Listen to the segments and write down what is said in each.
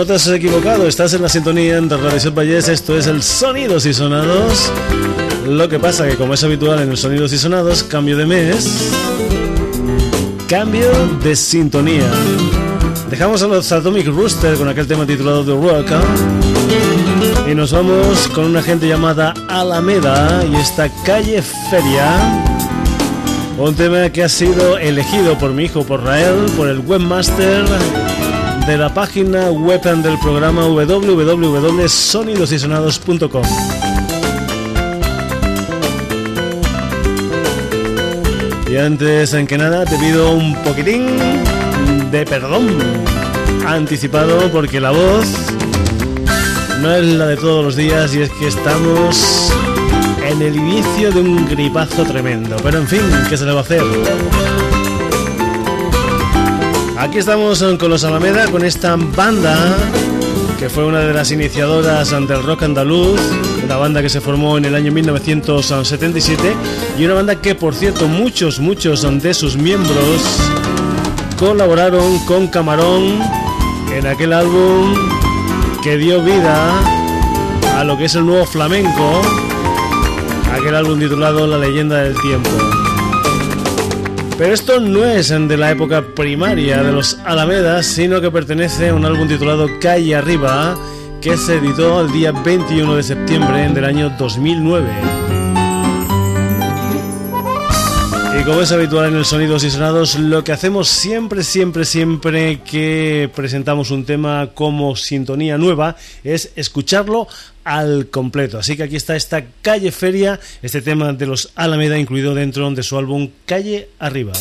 No, te has equivocado, estás en la sintonía de Radio Valles, esto es el Sonidos y Sonados. Lo que pasa que como es habitual en el Sonidos y Sonados, cambio de mes, cambio de sintonía. Dejamos a los Atomic Rooster con aquel tema titulado The Rock y nos vamos con una gente llamada Alameda y esta calle Feria. Un tema que ha sido elegido por mi hijo, por Rael, por el webmaster de la página web del programa www.sonidosysonados.com. Y antes en que nada te pido un poquitín de perdón anticipado porque la voz no es la de todos los días y es que estamos en el inicio de un gripazo tremendo. Pero en fin, ¿qué se le va a hacer? Aquí estamos con los Alameda, con esta banda que fue una de las iniciadoras del rock andaluz, una banda que se formó en el año 1977 y una banda que por cierto muchos, muchos de sus miembros colaboraron con Camarón en aquel álbum que dio vida a lo que es el nuevo flamenco, aquel álbum titulado La leyenda del tiempo. Pero esto no es de la época primaria de los Alamedas, sino que pertenece a un álbum titulado Calle Arriba, que se editó el día 21 de septiembre del año 2009. Y como es habitual en el Sonidos y Sonados, lo que hacemos siempre, siempre, siempre que presentamos un tema como sintonía nueva es escucharlo al completo. Así que aquí está esta Calle Feria, este tema de los Alameda incluido dentro de su álbum Calle Arriba.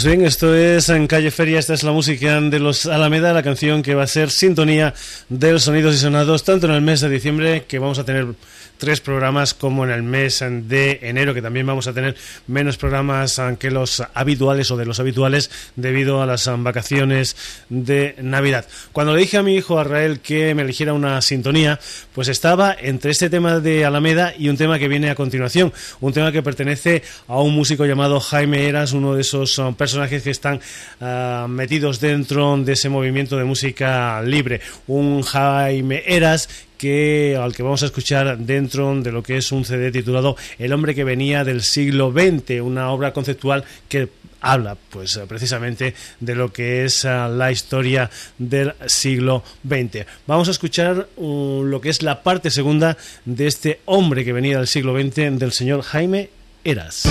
Pues bien, esto es en Calle Feria, esta es la música de los Alameda, la canción que va a ser sintonía de los sonidos y sonados, tanto en el mes de diciembre, que vamos a tener tres programas como en el mes de enero, que también vamos a tener menos programas que los habituales o de los habituales debido a las vacaciones de Navidad. Cuando le dije a mi hijo Arrael que me eligiera una sintonía, pues estaba entre este tema de Alameda y un tema que viene a continuación, un tema que pertenece a un músico llamado Jaime Eras, uno de esos um, personajes que están metidos dentro de ese movimiento de música libre, un Jaime Eras que, al que vamos a escuchar dentro de lo que es un CD titulado El hombre que venía del siglo XX, una obra conceptual que habla pues precisamente de lo que es uh, la historia del siglo XX. Vamos a escuchar uh, lo que es la parte segunda de este hombre que venía del siglo XX del señor Jaime Eras.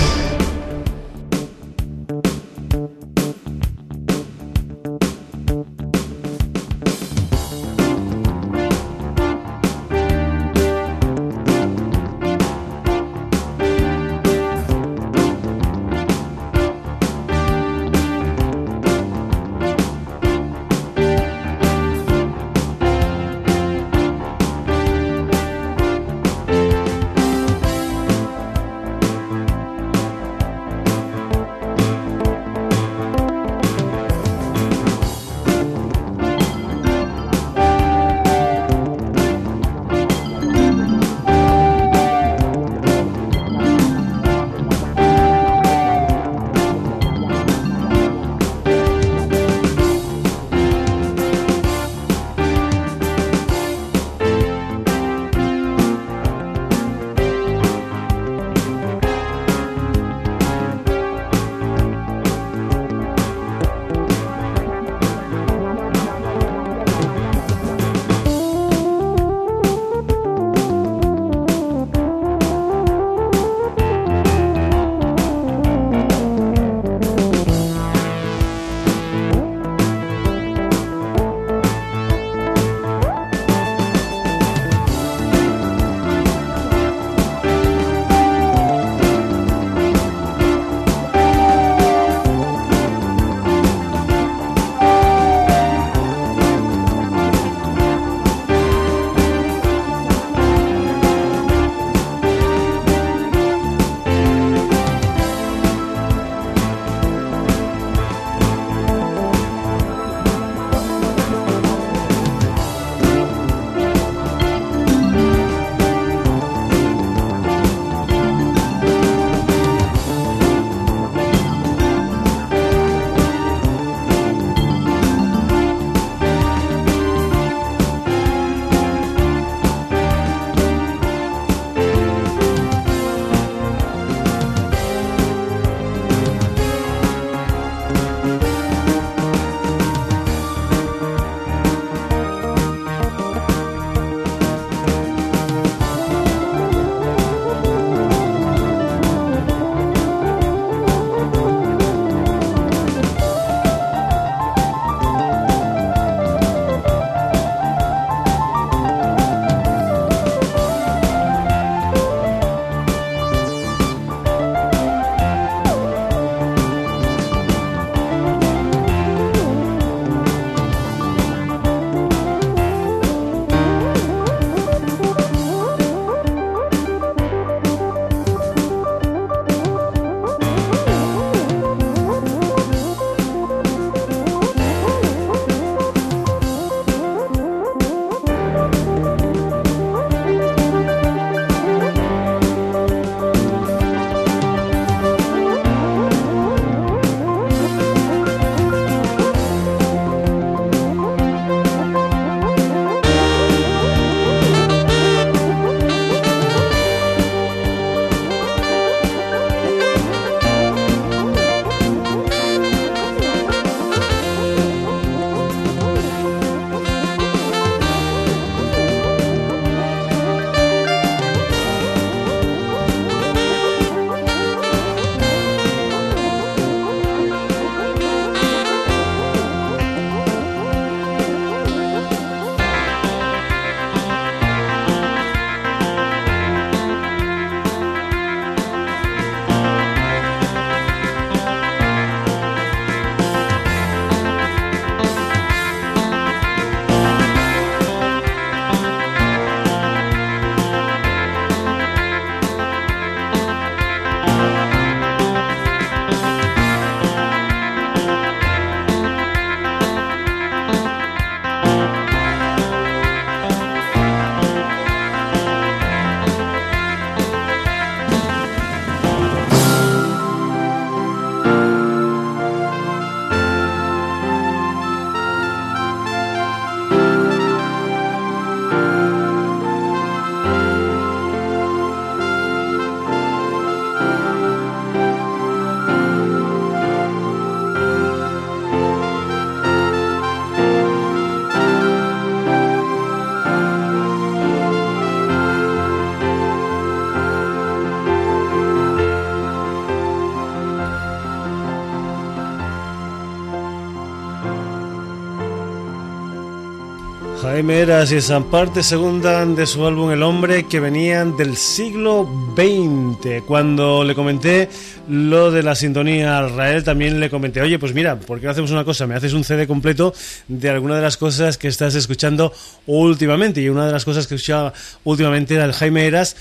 Jaime Eras y esa parte segunda de su álbum El hombre que venían del siglo XX. Cuando le comenté lo de la sintonía a Rael, también le comenté, oye, pues mira, ¿por qué no hacemos una cosa? Me haces un CD completo de alguna de las cosas que estás escuchando últimamente. Y una de las cosas que escuchaba últimamente era el Jaime Eras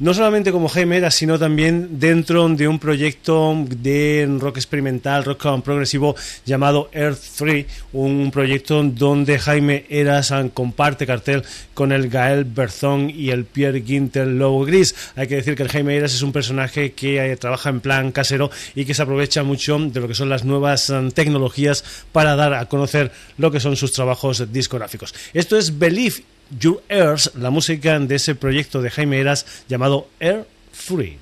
no solamente como Jaime Eras, sino también dentro de un proyecto de rock experimental, rock progresivo llamado Earth 3, un proyecto donde Jaime Eras comparte cartel con el Gael Berzón y el Pierre Ginter Lobo Gris. Hay que decir que el Jaime Eras es un personaje que eh, trabaja en plan casero y que se aprovecha mucho de lo que son las nuevas um, tecnologías para dar a conocer lo que son sus trabajos discográficos. Esto es Believe Your Ears, la música de ese proyecto de Jaime Eras llamado Air Free.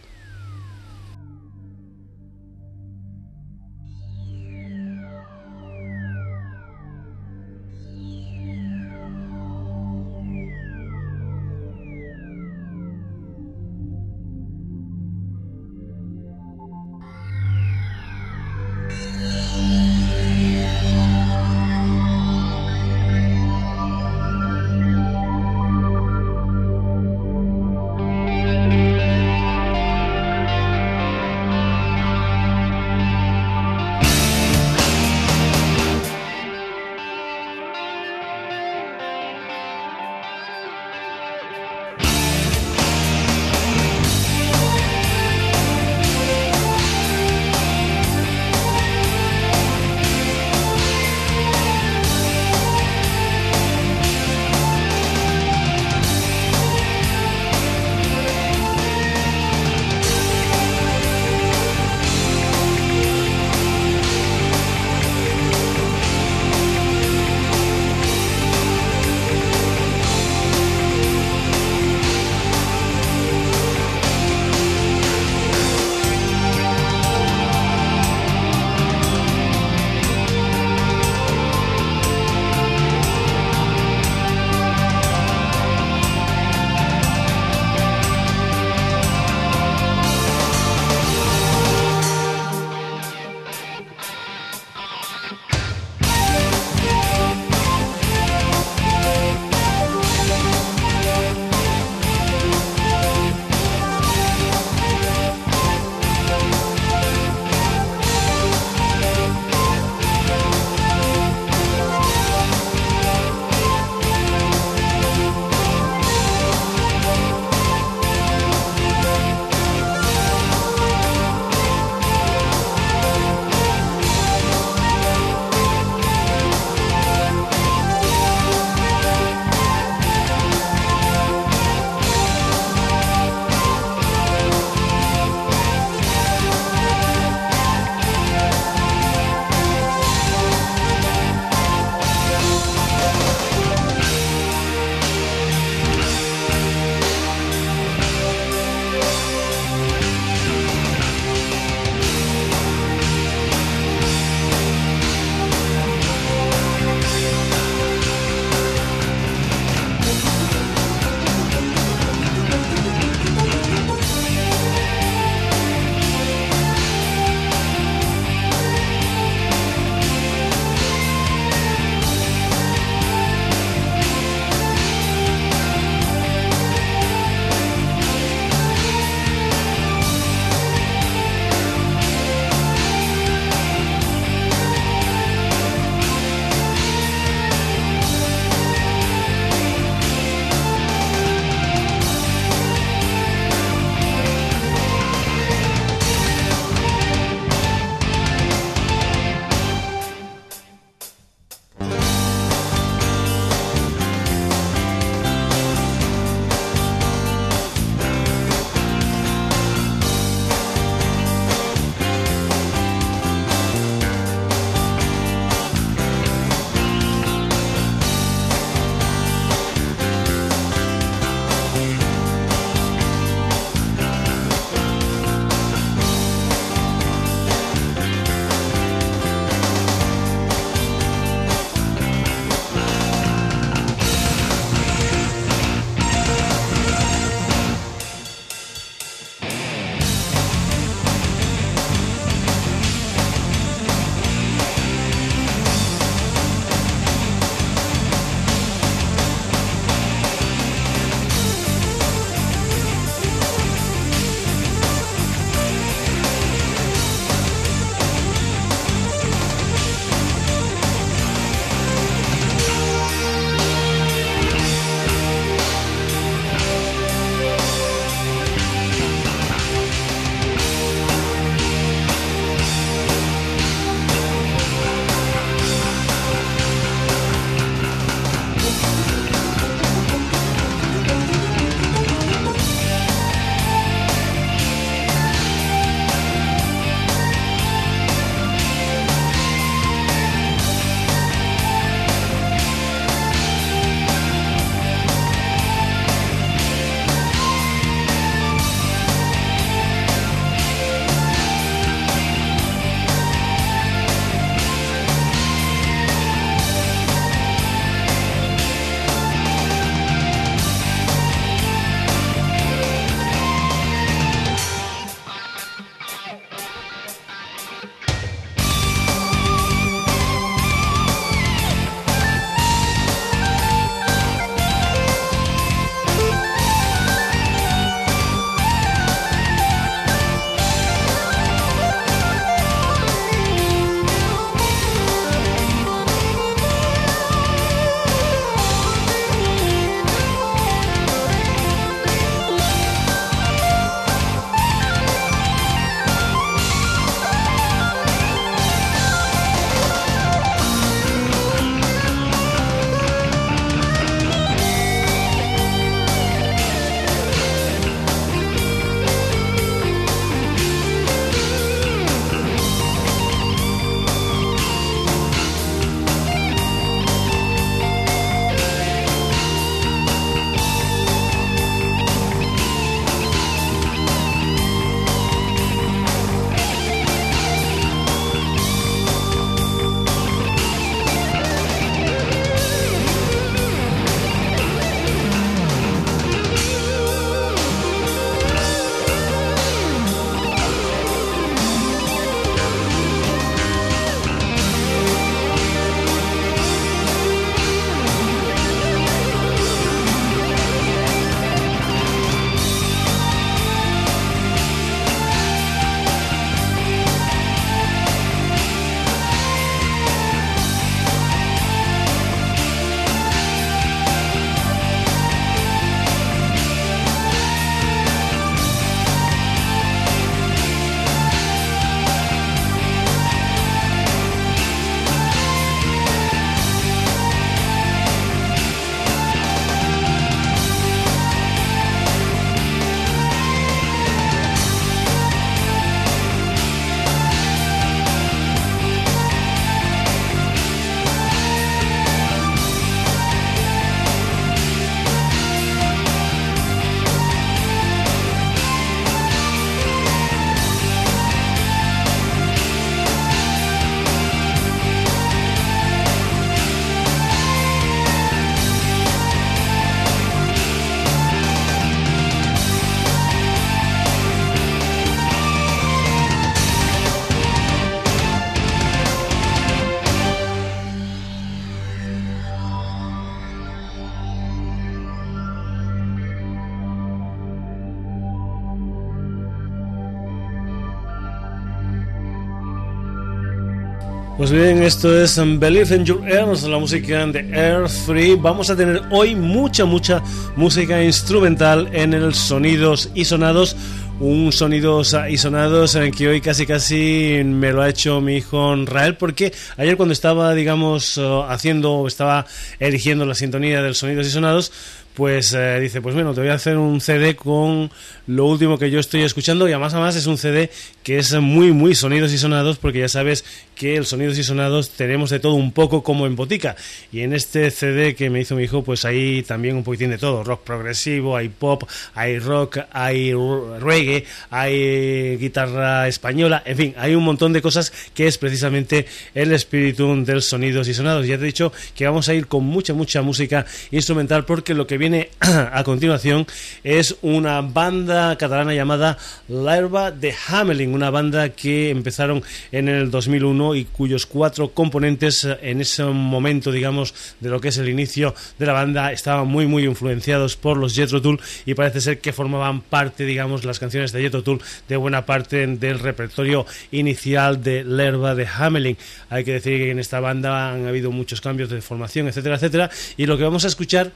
Pues bien, esto es Believe in Your Earth, la música de Air 3. Vamos a tener hoy mucha, mucha música instrumental en el Sonidos y Sonados. Un sonidos y sonados en que hoy casi casi me lo ha hecho mi hijo Rael porque ayer cuando estaba digamos haciendo estaba eligiendo la sintonía del sonidos y sonados pues eh, dice, pues bueno, te voy a hacer un CD con lo último que yo estoy escuchando y además además es un CD que es muy muy sonidos y sonados porque ya sabes que el sonidos y sonados tenemos de todo un poco como en botica y en este CD que me hizo mi hijo pues hay también un poquitín de todo, rock progresivo, hay pop, hay rock, hay reggae, hay guitarra española, en fin, hay un montón de cosas que es precisamente el espíritu del sonidos y sonados. Ya te he dicho que vamos a ir con mucha mucha música instrumental porque lo que viene a continuación es una banda catalana llamada La de Hamelin, una banda que empezaron en el 2001 y cuyos cuatro componentes en ese momento, digamos, de lo que es el inicio de la banda, estaban muy, muy influenciados por los Jethro Tull y parece ser que formaban parte, digamos, las canciones de Jethro Tull de buena parte del repertorio inicial de La de Hamelin. Hay que decir que en esta banda han habido muchos cambios de formación, etcétera, etcétera, y lo que vamos a escuchar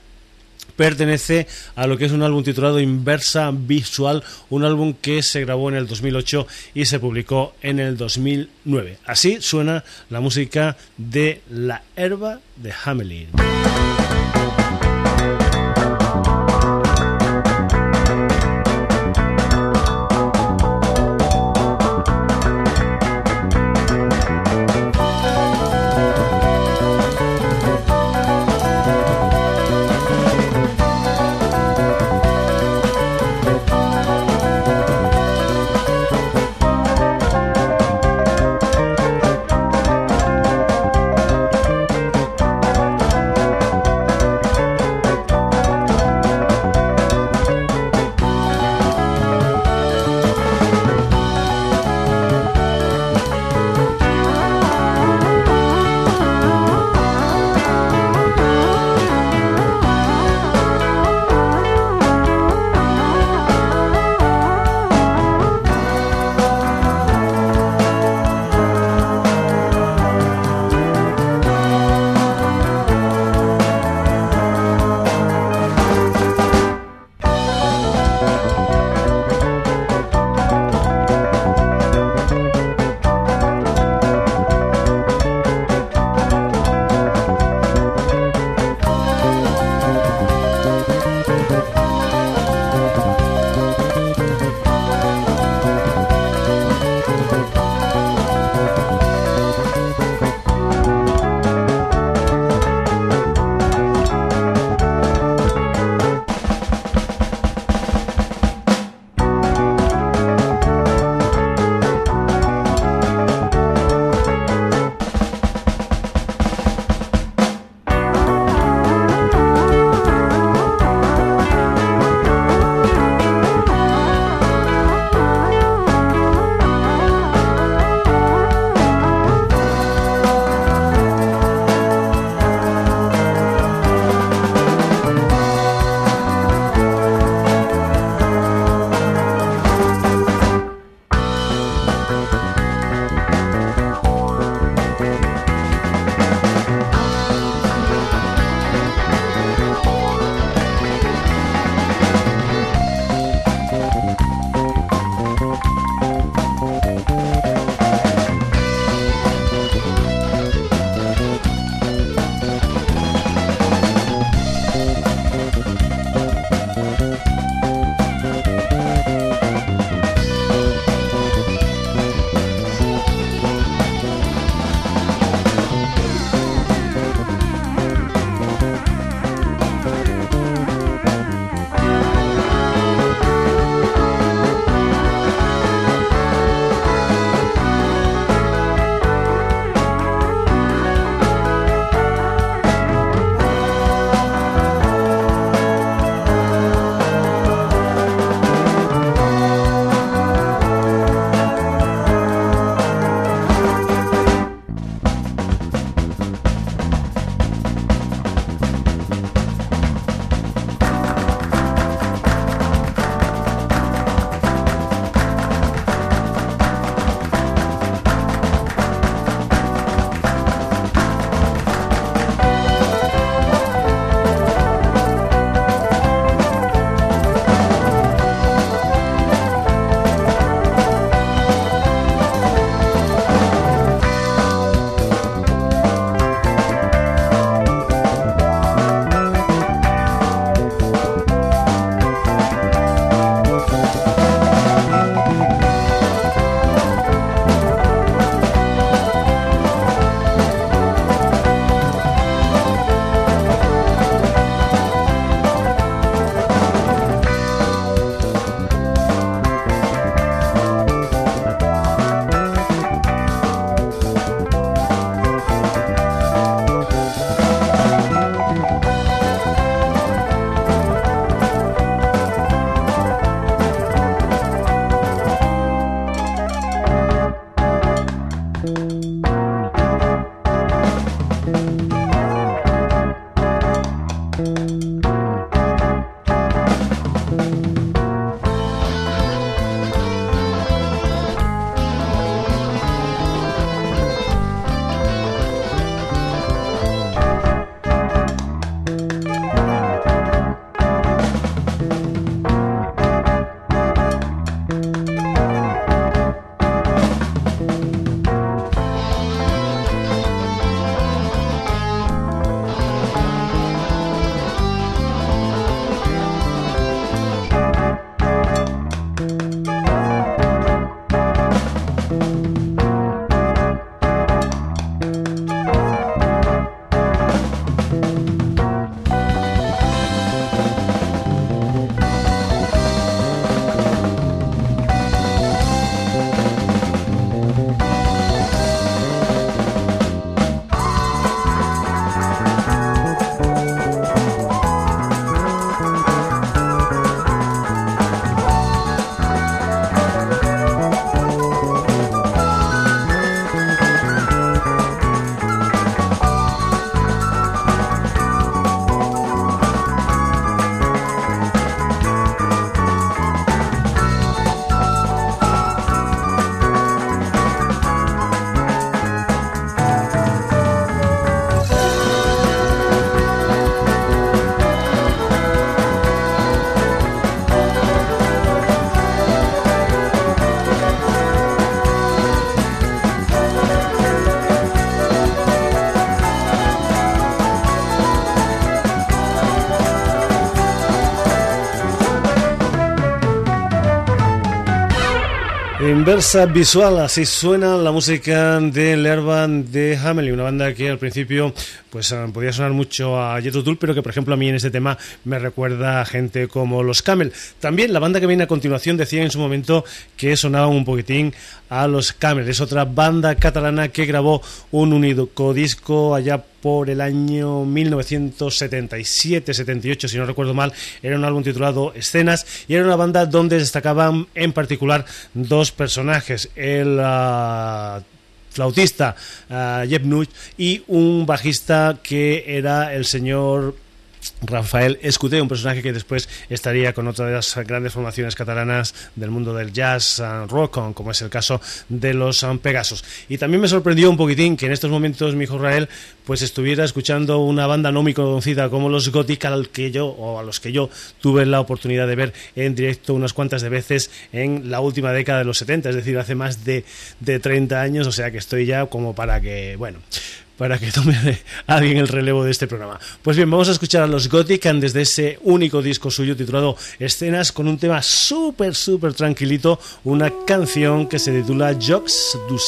pertenece a lo que es un álbum titulado Inversa Visual, un álbum que se grabó en el 2008 y se publicó en el 2009. Así suena la música de La Herba de Hamelin. Inversa visual, así suena la música de Lerva de Hamelin, una banda que al principio pues eh, podía sonar mucho a Jet pero que por ejemplo a mí en este tema me recuerda a gente como los Camel. También la banda que viene a continuación decía en su momento que sonaba un poquitín a los Camel. Es otra banda catalana que grabó un único disco allá por el año 1977-78, si no recuerdo mal, era un álbum titulado Escenas y era una banda donde destacaban en particular dos personajes, el ah, flautista uh, Jeff y un bajista que era el señor Rafael Escuté, un personaje que después estaría con otra de las grandes formaciones catalanas del mundo del jazz rock, como es el caso de los Pegasos. Y también me sorprendió un poquitín que en estos momentos mi hijo Rafael pues estuviera escuchando una banda no muy conocida como los Gothic al que yo o a los que yo tuve la oportunidad de ver en directo unas cuantas de veces en la última década de los 70, es decir, hace más de, de 30 años, o sea que estoy ya como para que, bueno, para que tome alguien el relevo de este programa. Pues bien, vamos a escuchar a los Gothic desde ese único disco suyo titulado Escenas con un tema súper, súper tranquilito, una canción que se titula Jocs du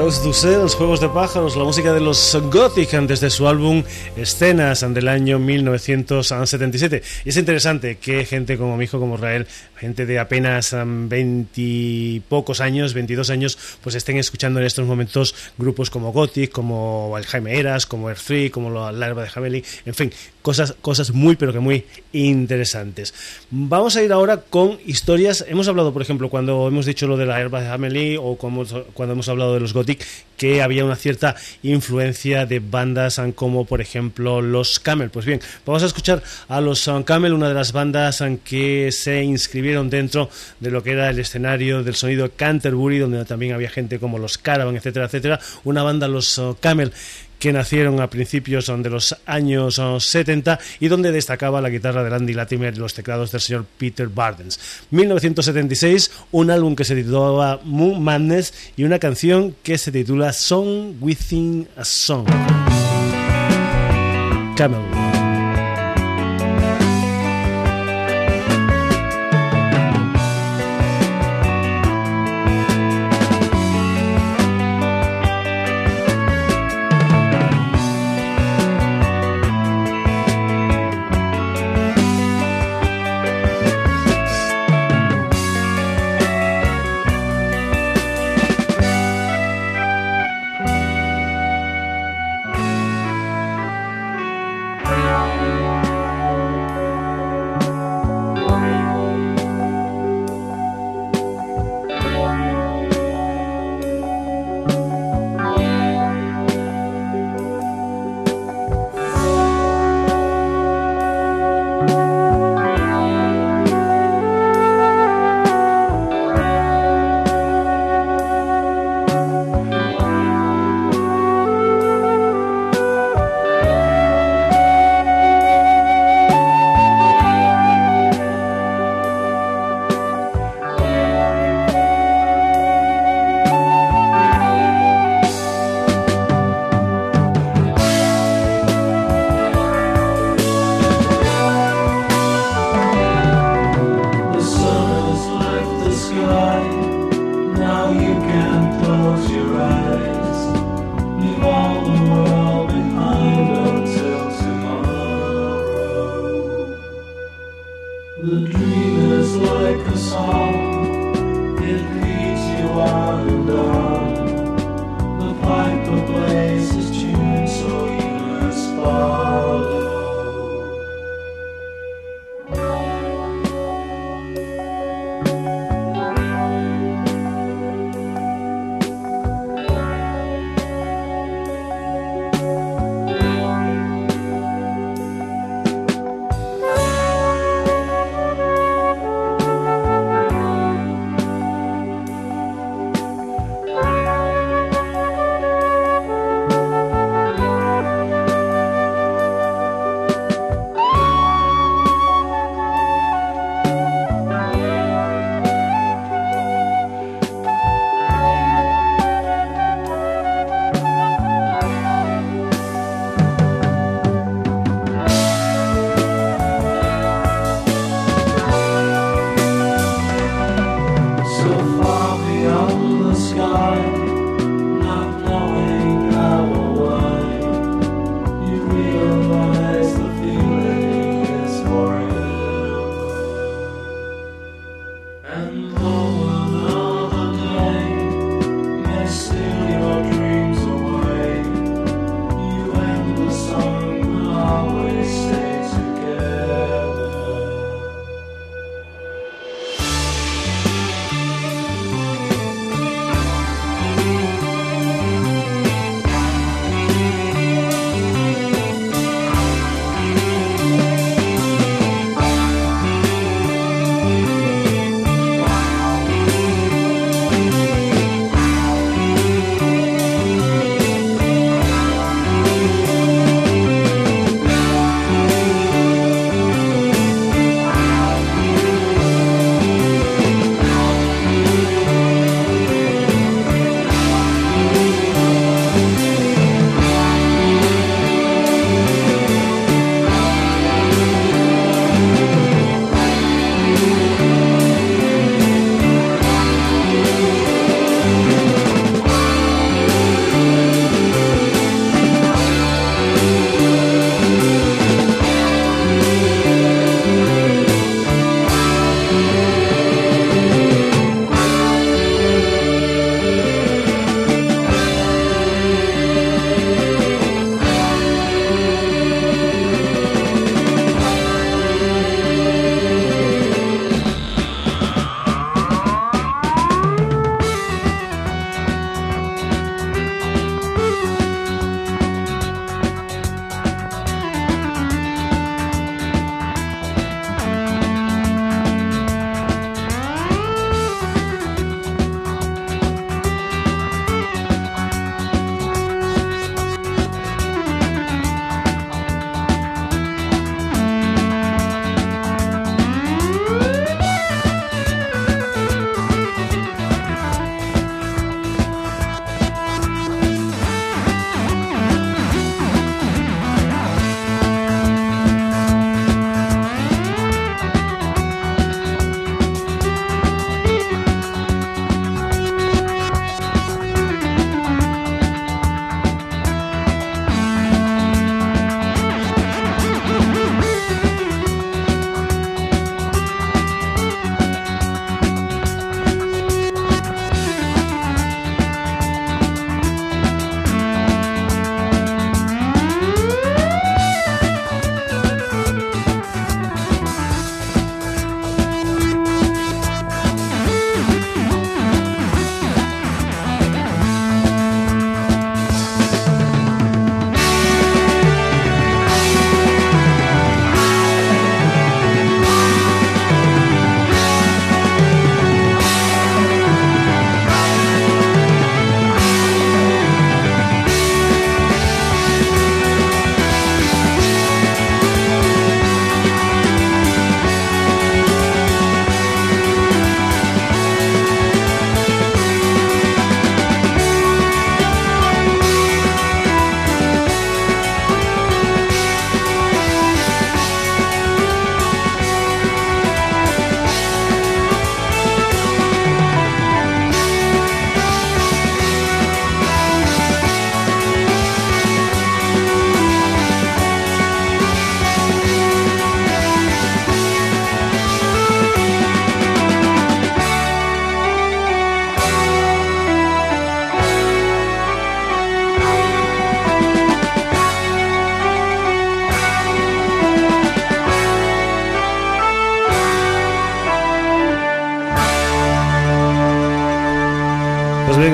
Dussels, Juegos de Pájaros, la música de los Gothic desde su álbum Escenas del año 1977. Y es interesante que gente como mi hijo, como Rael, gente de apenas veintipocos años, 22 años, pues estén escuchando en estos momentos grupos como Gothic, como el Jaime Eras, como Earth 3, como la Herba de Javelin, en fin, cosas, cosas muy pero que muy interesantes. Vamos a ir ahora con historias. Hemos hablado, por ejemplo, cuando hemos dicho lo de la Herba de Javelin o cuando hemos hablado de los que había una cierta influencia de bandas como por ejemplo los Camel. Pues bien, vamos a escuchar a los Camel, una de las bandas que se inscribieron dentro de lo que era el escenario del sonido Canterbury, donde también había gente como los Caravan, etcétera, etcétera. Una banda, los Camel, que nacieron a principios de los años 70 y donde destacaba la guitarra de Andy Latimer y los teclados del señor Peter Bardens. 1976, un álbum que se titulaba Moon Madness y una canción que se titula Song Within a Song. Camel.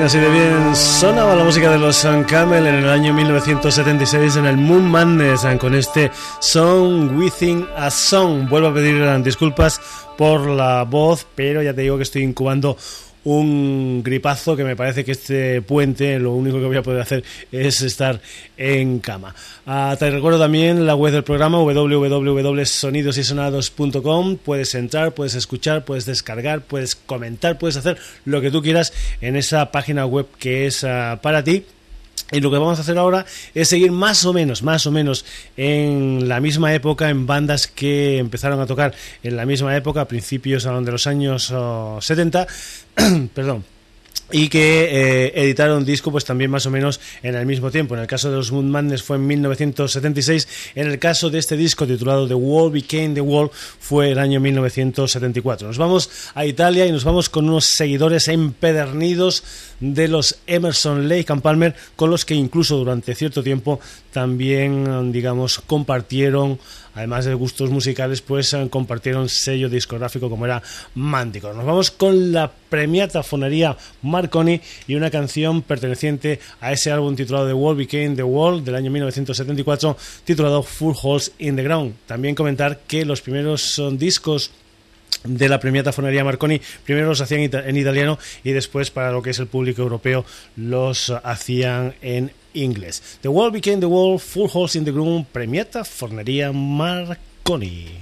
Así de bien sonaba la música de los Sun Camel en el año 1976 en el Moon Madness con este Song Within a Song. Vuelvo a pedir disculpas por la voz, pero ya te digo que estoy incubando un gripazo que me parece que este puente lo único que voy a poder hacer es estar en cama. Ah, te recuerdo también la web del programa www.sonidosysonados.com. Puedes entrar, puedes escuchar, puedes descargar, puedes comentar, puedes hacer lo que tú quieras en esa página web que es ah, para ti. Y lo que vamos a hacer ahora es seguir más o menos, más o menos en la misma época, en bandas que empezaron a tocar en la misma época, a principios de los años 70, perdón, y que eh, editaron disco pues también más o menos en el mismo tiempo. En el caso de los Moon Madness fue en 1976, en el caso de este disco titulado The Wall Became the Wall fue el año 1974. Nos vamos a Italia y nos vamos con unos seguidores empedernidos de los Emerson Lake and Palmer con los que incluso durante cierto tiempo también digamos compartieron además de gustos musicales, pues eh, compartieron sello discográfico como era Mántico. Nos vamos con la premiata fonería Marconi y una canción perteneciente a ese álbum titulado The World Became the World del año 1974, titulado Full Holes in the Ground. También comentar que los primeros son discos de la premiata Fonería Marconi. Primero los hacían en italiano y después para lo que es el público europeo los hacían en inglés. The World Became the World, Full Holes in the Groom, premiata Fornería Marconi.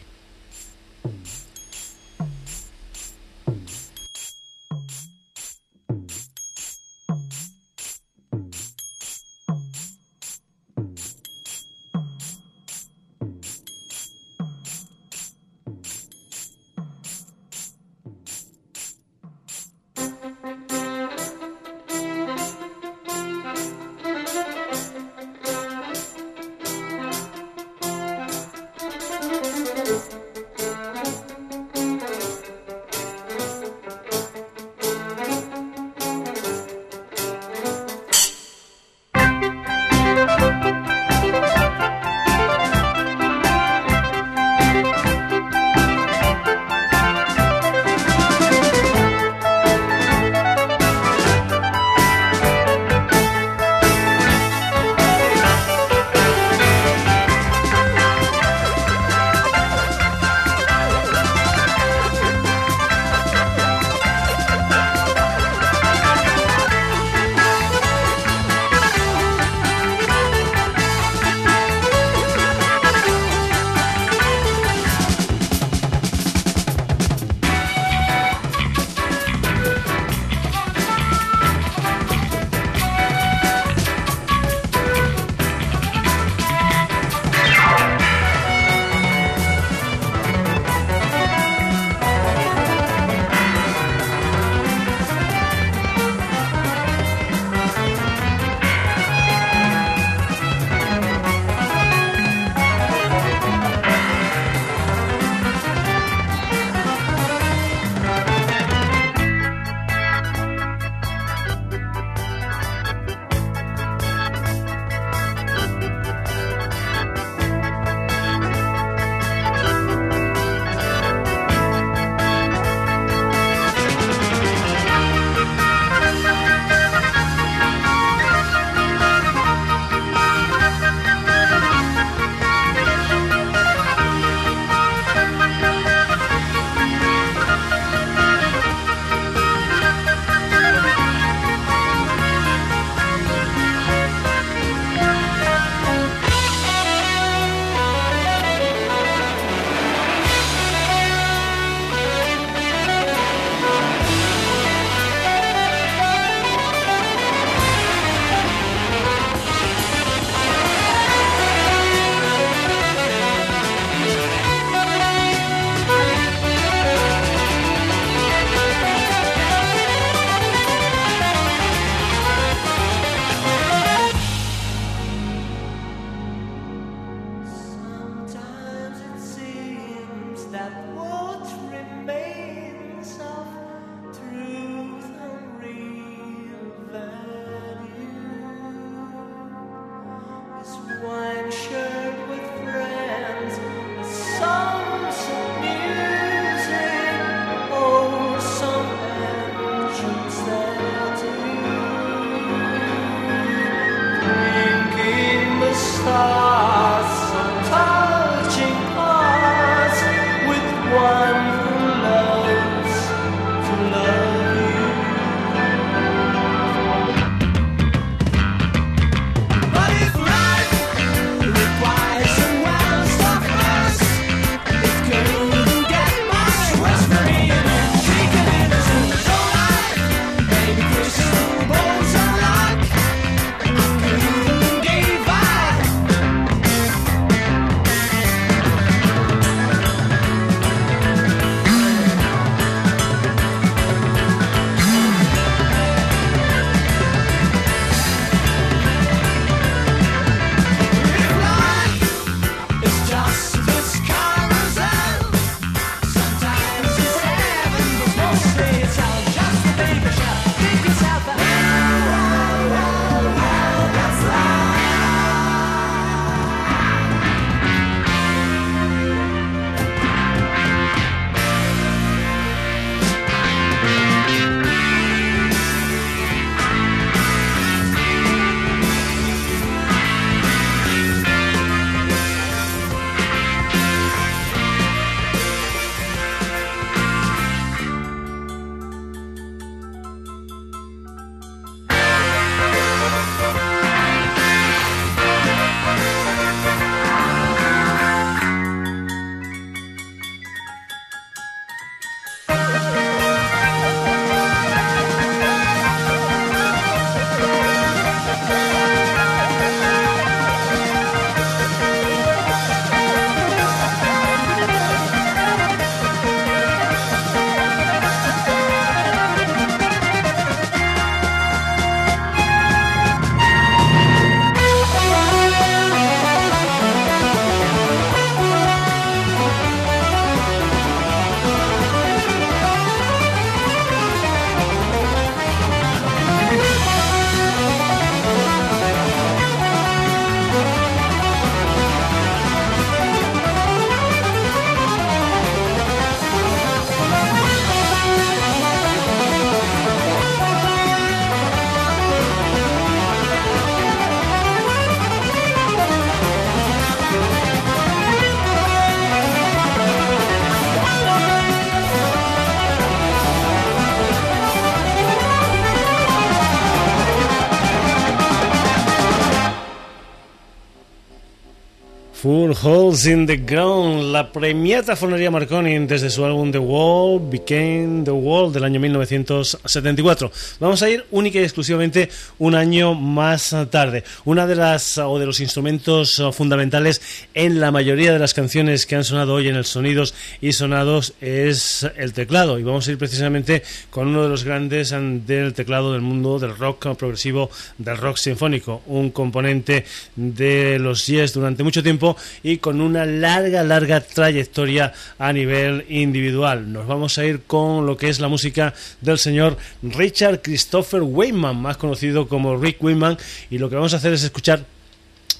Holes in the Ground, la premiata fonería Marconi desde su álbum The Wall Became the Wall del año 1974. Vamos a ir única y exclusivamente un año más tarde. Una de las o de los instrumentos fundamentales en la mayoría de las canciones que han sonado hoy en el Sonidos y Sonados es el teclado y vamos a ir precisamente con uno de los grandes del teclado del mundo del rock progresivo, del rock sinfónico, un componente de los Yes durante mucho tiempo y con una larga, larga trayectoria a nivel individual. Nos vamos a ir con lo que es la música del señor Richard Christopher Weyman, más conocido como Rick Weyman, y lo que vamos a hacer es escuchar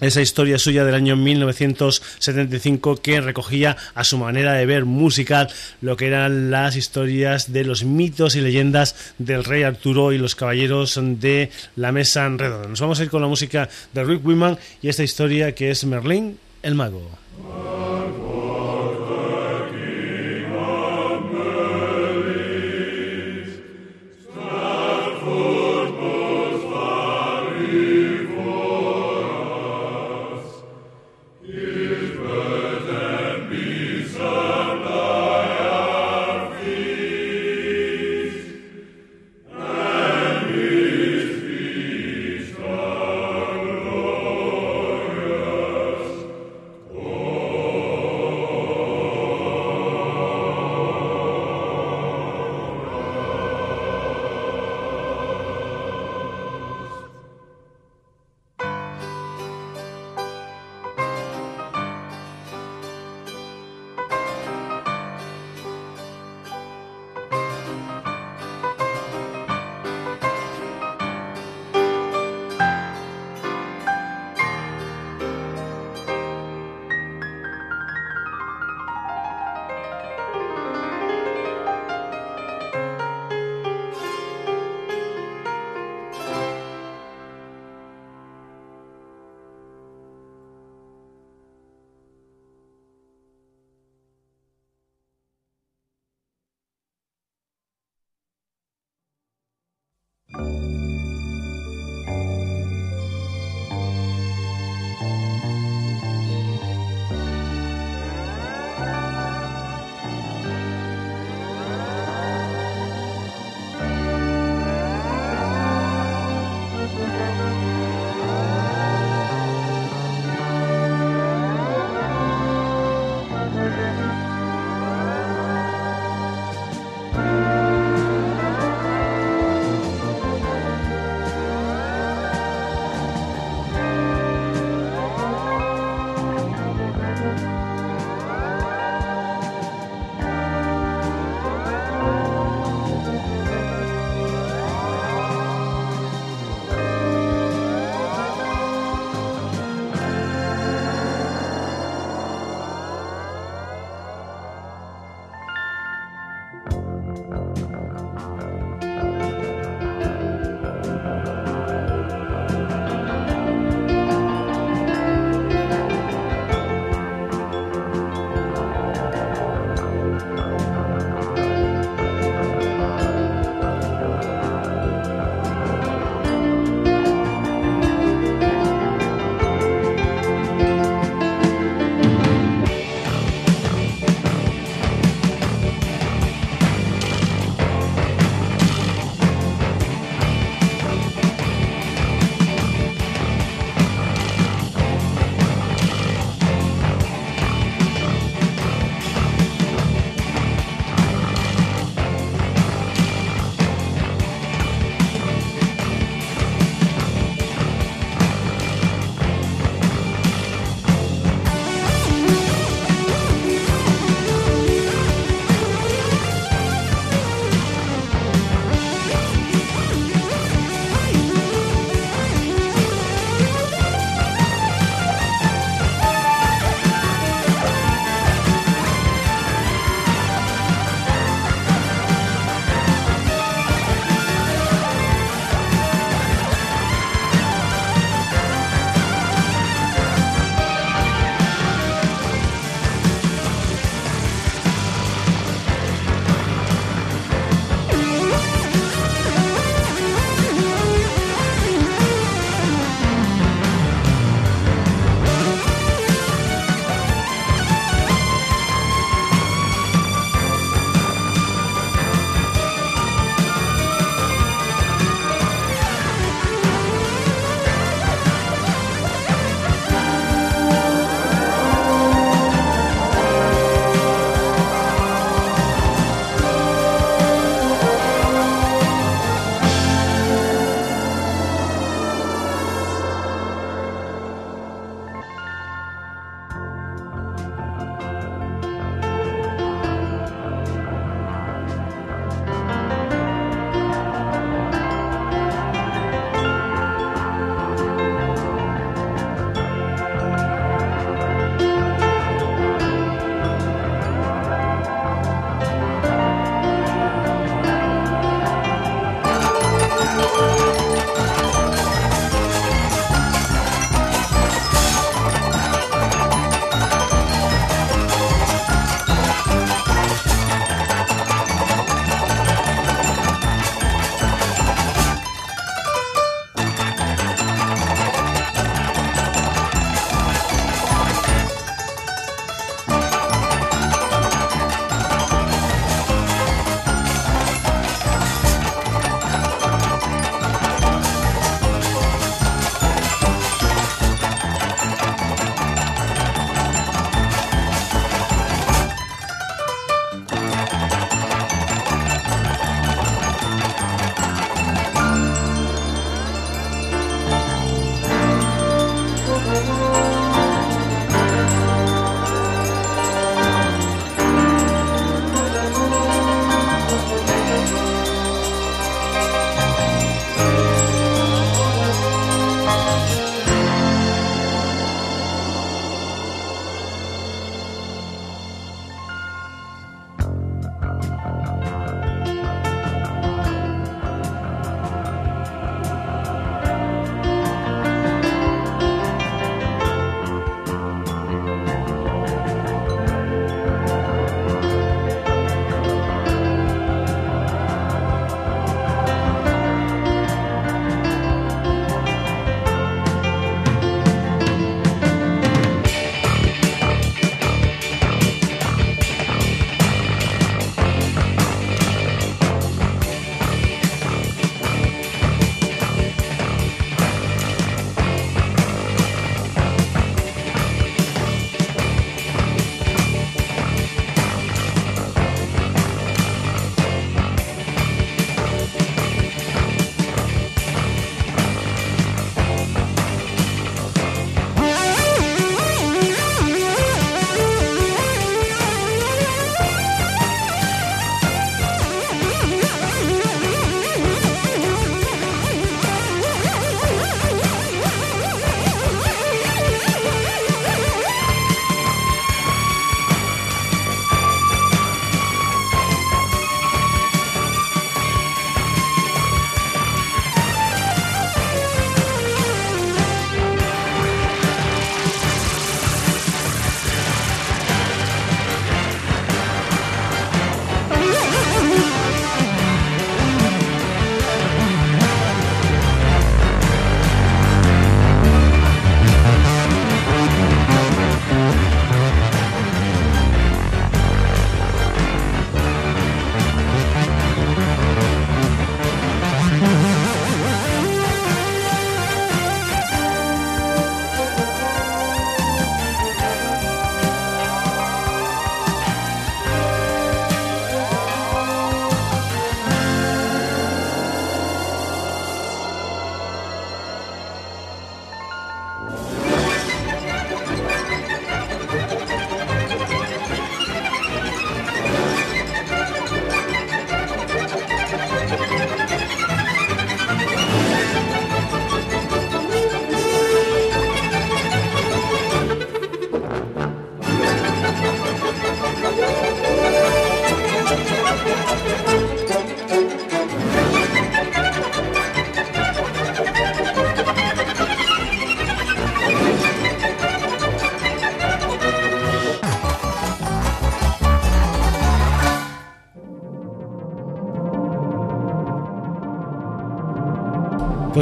esa historia suya del año 1975 que recogía a su manera de ver musical lo que eran las historias de los mitos y leyendas del rey Arturo y los caballeros de la mesa redonda. Nos vamos a ir con la música de Rick Weyman y esta historia que es Merlín el mago.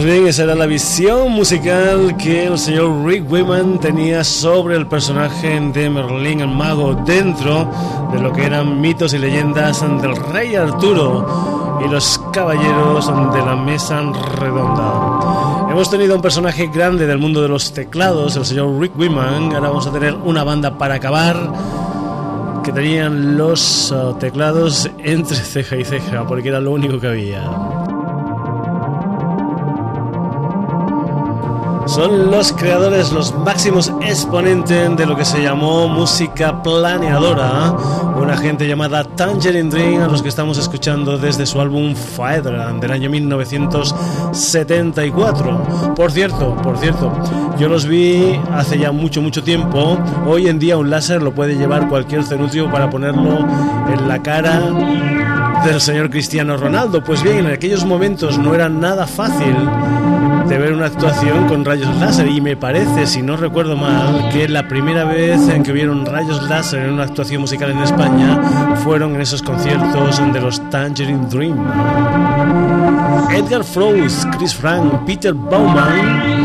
Pues bien, esa era la visión musical que el señor Rick Wyman tenía sobre el personaje de Merlín el Mago dentro de lo que eran mitos y leyendas del rey Arturo y los caballeros de la mesa redonda. Hemos tenido un personaje grande del mundo de los teclados, el señor Rick Wyman. Ahora vamos a tener una banda para acabar que tenían los uh, teclados entre ceja y ceja, porque era lo único que había. Son los creadores, los máximos exponentes de lo que se llamó música planeadora, una gente llamada Tangerine Dream, a los que estamos escuchando desde su álbum Faedra del año 1974. Por cierto, por cierto, yo los vi hace ya mucho, mucho tiempo. Hoy en día un láser lo puede llevar cualquier cenutrio para ponerlo en la cara del señor Cristiano Ronaldo. Pues bien, en aquellos momentos no era nada fácil de ver una actuación con rayos láser y me parece, si no recuerdo mal, que la primera vez en que vieron rayos láser en una actuación musical en España fueron en esos conciertos de los Tangerine Dream. Edgar Froese, Chris Frank, Peter Baumann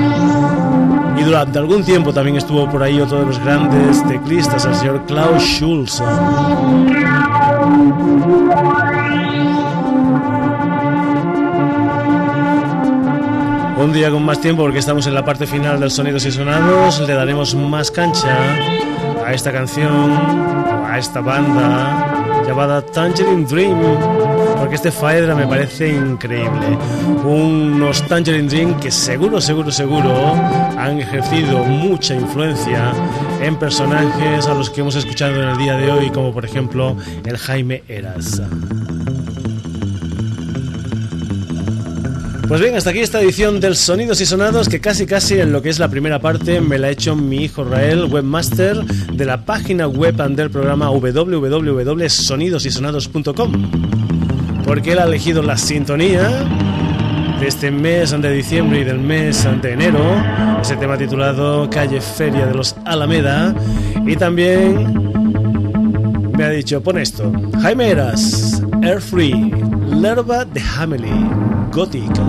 y durante algún tiempo también estuvo por ahí otro de los grandes teclistas, el señor Klaus Schulze. Un día con más tiempo porque estamos en la parte final del Sonidos y Sonados, le daremos más cancha a esta canción, a esta banda llamada Tangerine Dream, porque este Faedra me parece increíble. Unos Tangerine Dream que seguro, seguro, seguro han ejercido mucha influencia en personajes a los que hemos escuchado en el día de hoy, como por ejemplo el Jaime Eras. Pues bien, hasta aquí esta edición del Sonidos y Sonados que casi casi en lo que es la primera parte me la ha hecho mi hijo Rael, webmaster de la página web del programa www.sonidosysonados.com porque él ha elegido la sintonía de este mes de diciembre y del mes de enero, ese tema titulado Calle Feria de los Alameda y también me ha dicho, pon esto, Jaime Eras, Air Free, Lerva de Hamley, gótica.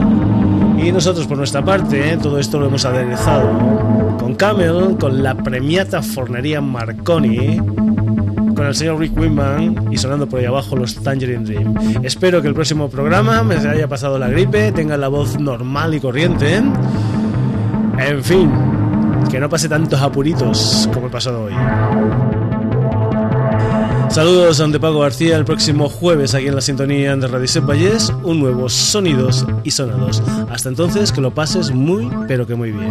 Y nosotros por nuestra parte, ¿eh? todo esto lo hemos aderezado con Camel, con la premiata Fornería Marconi, con el señor Rick Winman y sonando por ahí abajo los Tangerine Dream. Espero que el próximo programa me haya pasado la gripe, tenga la voz normal y corriente. En fin, que no pase tantos apuritos como he pasado hoy. Saludos ante Pago García el próximo jueves aquí en la sintonía de Radio Set Vallés, un nuevo Sonidos y Sonados. Hasta entonces que lo pases muy pero que muy bien.